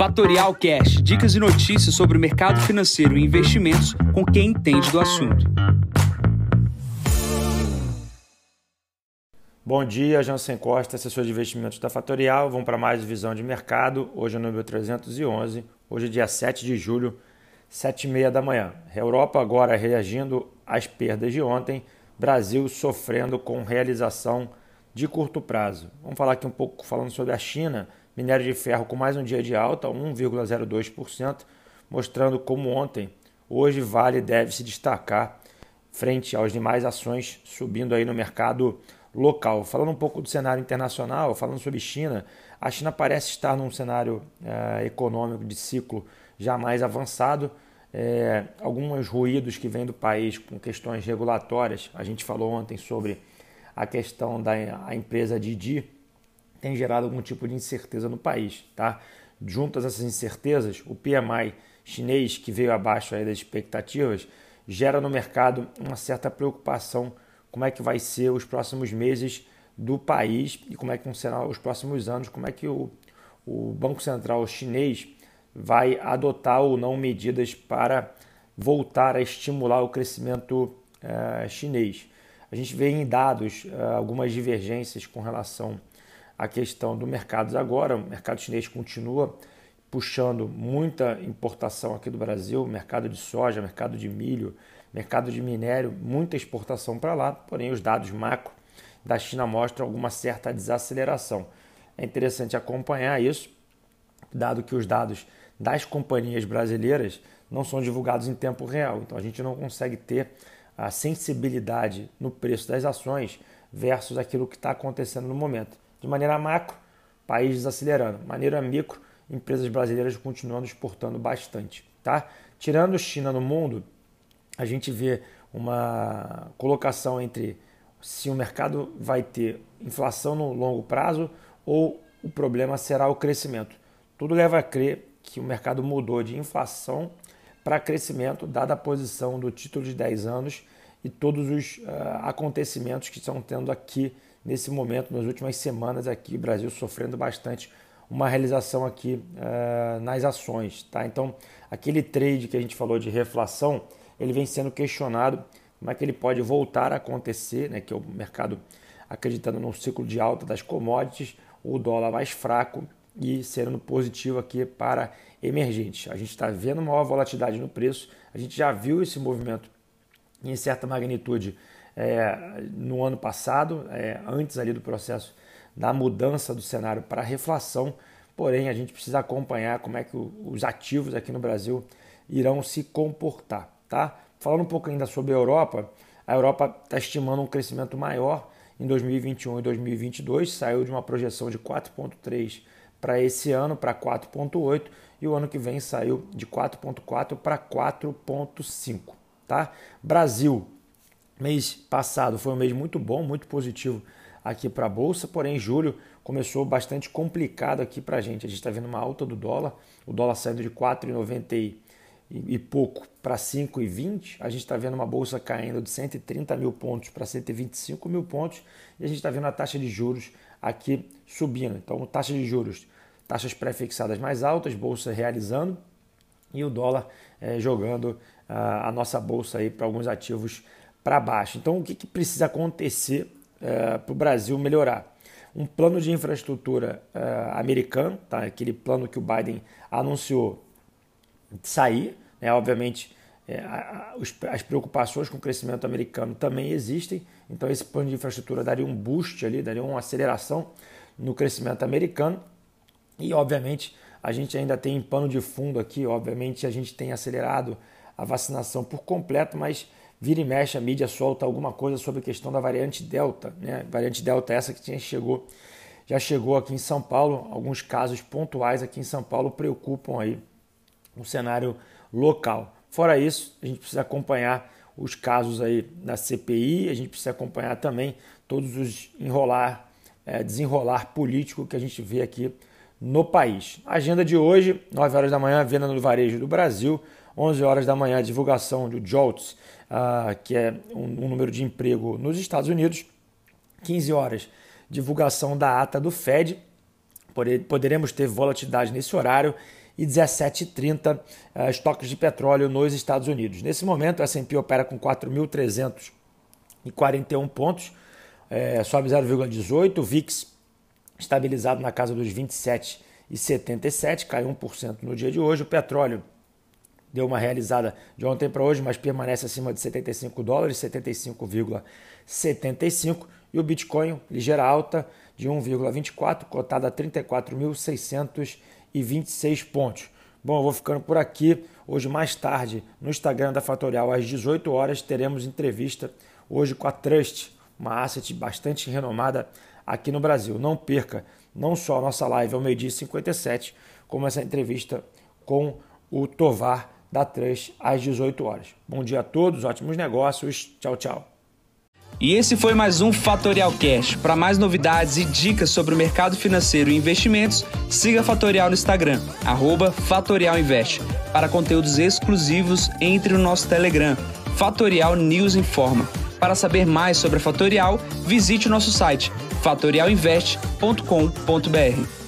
Fatorial Cash, dicas e notícias sobre o mercado financeiro e investimentos com quem entende do assunto. Bom dia, Jansen Costa, assessor de investimentos da Fatorial. Vamos para mais visão de mercado. Hoje é o número 311, hoje é dia 7 de julho, 7 e meia da manhã. Europa agora reagindo às perdas de ontem, Brasil sofrendo com realização de curto prazo. Vamos falar aqui um pouco falando sobre a China Minério de ferro com mais um dia de alta, 1,02%, mostrando como ontem, hoje Vale deve se destacar frente às demais ações subindo aí no mercado local. Falando um pouco do cenário internacional, falando sobre China, a China parece estar num cenário é, econômico de ciclo já mais avançado. É, alguns ruídos que vêm do país com questões regulatórias. A gente falou ontem sobre a questão da a empresa Didi, tem gerado algum tipo de incerteza no país. Tá? Juntas essas incertezas, o PMI chinês, que veio abaixo das expectativas, gera no mercado uma certa preocupação como é que vai ser os próximos meses do país e como é que vão ser os próximos anos, como é que o, o Banco Central chinês vai adotar ou não medidas para voltar a estimular o crescimento uh, chinês. A gente vê em dados uh, algumas divergências com relação a questão do mercado agora. O mercado chinês continua puxando muita importação aqui do Brasil, mercado de soja, mercado de milho, mercado de minério, muita exportação para lá, porém os dados macro da China mostram alguma certa desaceleração. É interessante acompanhar isso, dado que os dados das companhias brasileiras não são divulgados em tempo real, então a gente não consegue ter a sensibilidade no preço das ações versus aquilo que está acontecendo no momento. De maneira macro, país desacelerando. De maneira micro, empresas brasileiras continuando exportando bastante. Tá? Tirando China no mundo, a gente vê uma colocação entre se o mercado vai ter inflação no longo prazo ou o problema será o crescimento. Tudo leva a crer que o mercado mudou de inflação para crescimento, dada a posição do título de 10 anos e todos os uh, acontecimentos que estão tendo aqui nesse momento, nas últimas semanas aqui, Brasil sofrendo bastante uma realização aqui uh, nas ações. Tá? Então, aquele trade que a gente falou de reflação, ele vem sendo questionado como é que ele pode voltar a acontecer, né? que é o mercado acreditando no ciclo de alta das commodities, o dólar mais fraco e sendo positivo aqui para emergentes. A gente está vendo maior volatilidade no preço, a gente já viu esse movimento em certa magnitude é, no ano passado, é, antes ali do processo da mudança do cenário para reflação, porém a gente precisa acompanhar como é que o, os ativos aqui no Brasil irão se comportar. Tá? Falando um pouco ainda sobre a Europa, a Europa está estimando um crescimento maior em 2021 e 2022, saiu de uma projeção de 4,3 para esse ano para 4,8 e o ano que vem saiu de 4,4 para 4,5. Tá? Brasil Mês passado foi um mês muito bom, muito positivo aqui para a Bolsa, porém julho começou bastante complicado aqui para a gente. A gente está vendo uma alta do dólar, o dólar saindo de 4,90 e pouco para 5,20. A gente está vendo uma bolsa caindo de 130 mil pontos para 125 mil pontos e a gente está vendo a taxa de juros aqui subindo. Então, taxa de juros, taxas pré-fixadas mais altas, bolsa realizando e o dólar é, jogando uh, a nossa bolsa aí para alguns ativos para baixo. Então, o que, que precisa acontecer é, para o Brasil melhorar? Um plano de infraestrutura é, americano, tá? aquele plano que o Biden anunciou sair. Né? Obviamente, é, as preocupações com o crescimento americano também existem. Então, esse plano de infraestrutura daria um boost ali, daria uma aceleração no crescimento americano. E, obviamente, a gente ainda tem pano de fundo aqui. Obviamente, a gente tem acelerado a vacinação por completo, mas vira e mexe a mídia solta alguma coisa sobre a questão da variante Delta, né? Variante Delta essa que chegou, já chegou aqui em São Paulo, alguns casos pontuais aqui em São Paulo preocupam aí o cenário local. Fora isso, a gente precisa acompanhar os casos aí da CPI, a gente precisa acompanhar também todos os enrolar, é, desenrolar político que a gente vê aqui no país. agenda de hoje, 9 horas da manhã, venda no varejo do Brasil, 11 horas da manhã, divulgação do JOLTS, uh, que é um, um, número de emprego nos Estados Unidos. 15 horas, divulgação da ata do Fed. Poderemos ter volatilidade nesse horário. e 17,30 uh, estoques de petróleo nos Estados Unidos. Nesse momento, a S&P opera com 4.341 pontos, é, sobe 0,18, o VIX estabilizado na casa dos 27,77, caiu 1% no dia de hoje. O petróleo deu uma realizada de ontem para hoje, mas permanece acima de 75 dólares, 75,75 e o Bitcoin ligeira alta de 1,24, cotada a 34.626 pontos. Bom, eu vou ficando por aqui. Hoje mais tarde, no Instagram da Fatorial às 18 horas, teremos entrevista hoje com a Trust, uma asset bastante renomada aqui no Brasil. Não perca não só a nossa live ao meio-dia 57, como essa entrevista com o Tovar da Trust às 18 horas. Bom dia a todos, ótimos negócios. Tchau, tchau. E esse foi mais um Fatorial Cash. Para mais novidades e dicas sobre o mercado financeiro e investimentos, siga Fatorial no Instagram, @fatorialinvest. Para conteúdos exclusivos, entre no nosso Telegram, Fatorial News Informa. Para saber mais sobre a Fatorial, visite o nosso site fatorialinvest.com.br.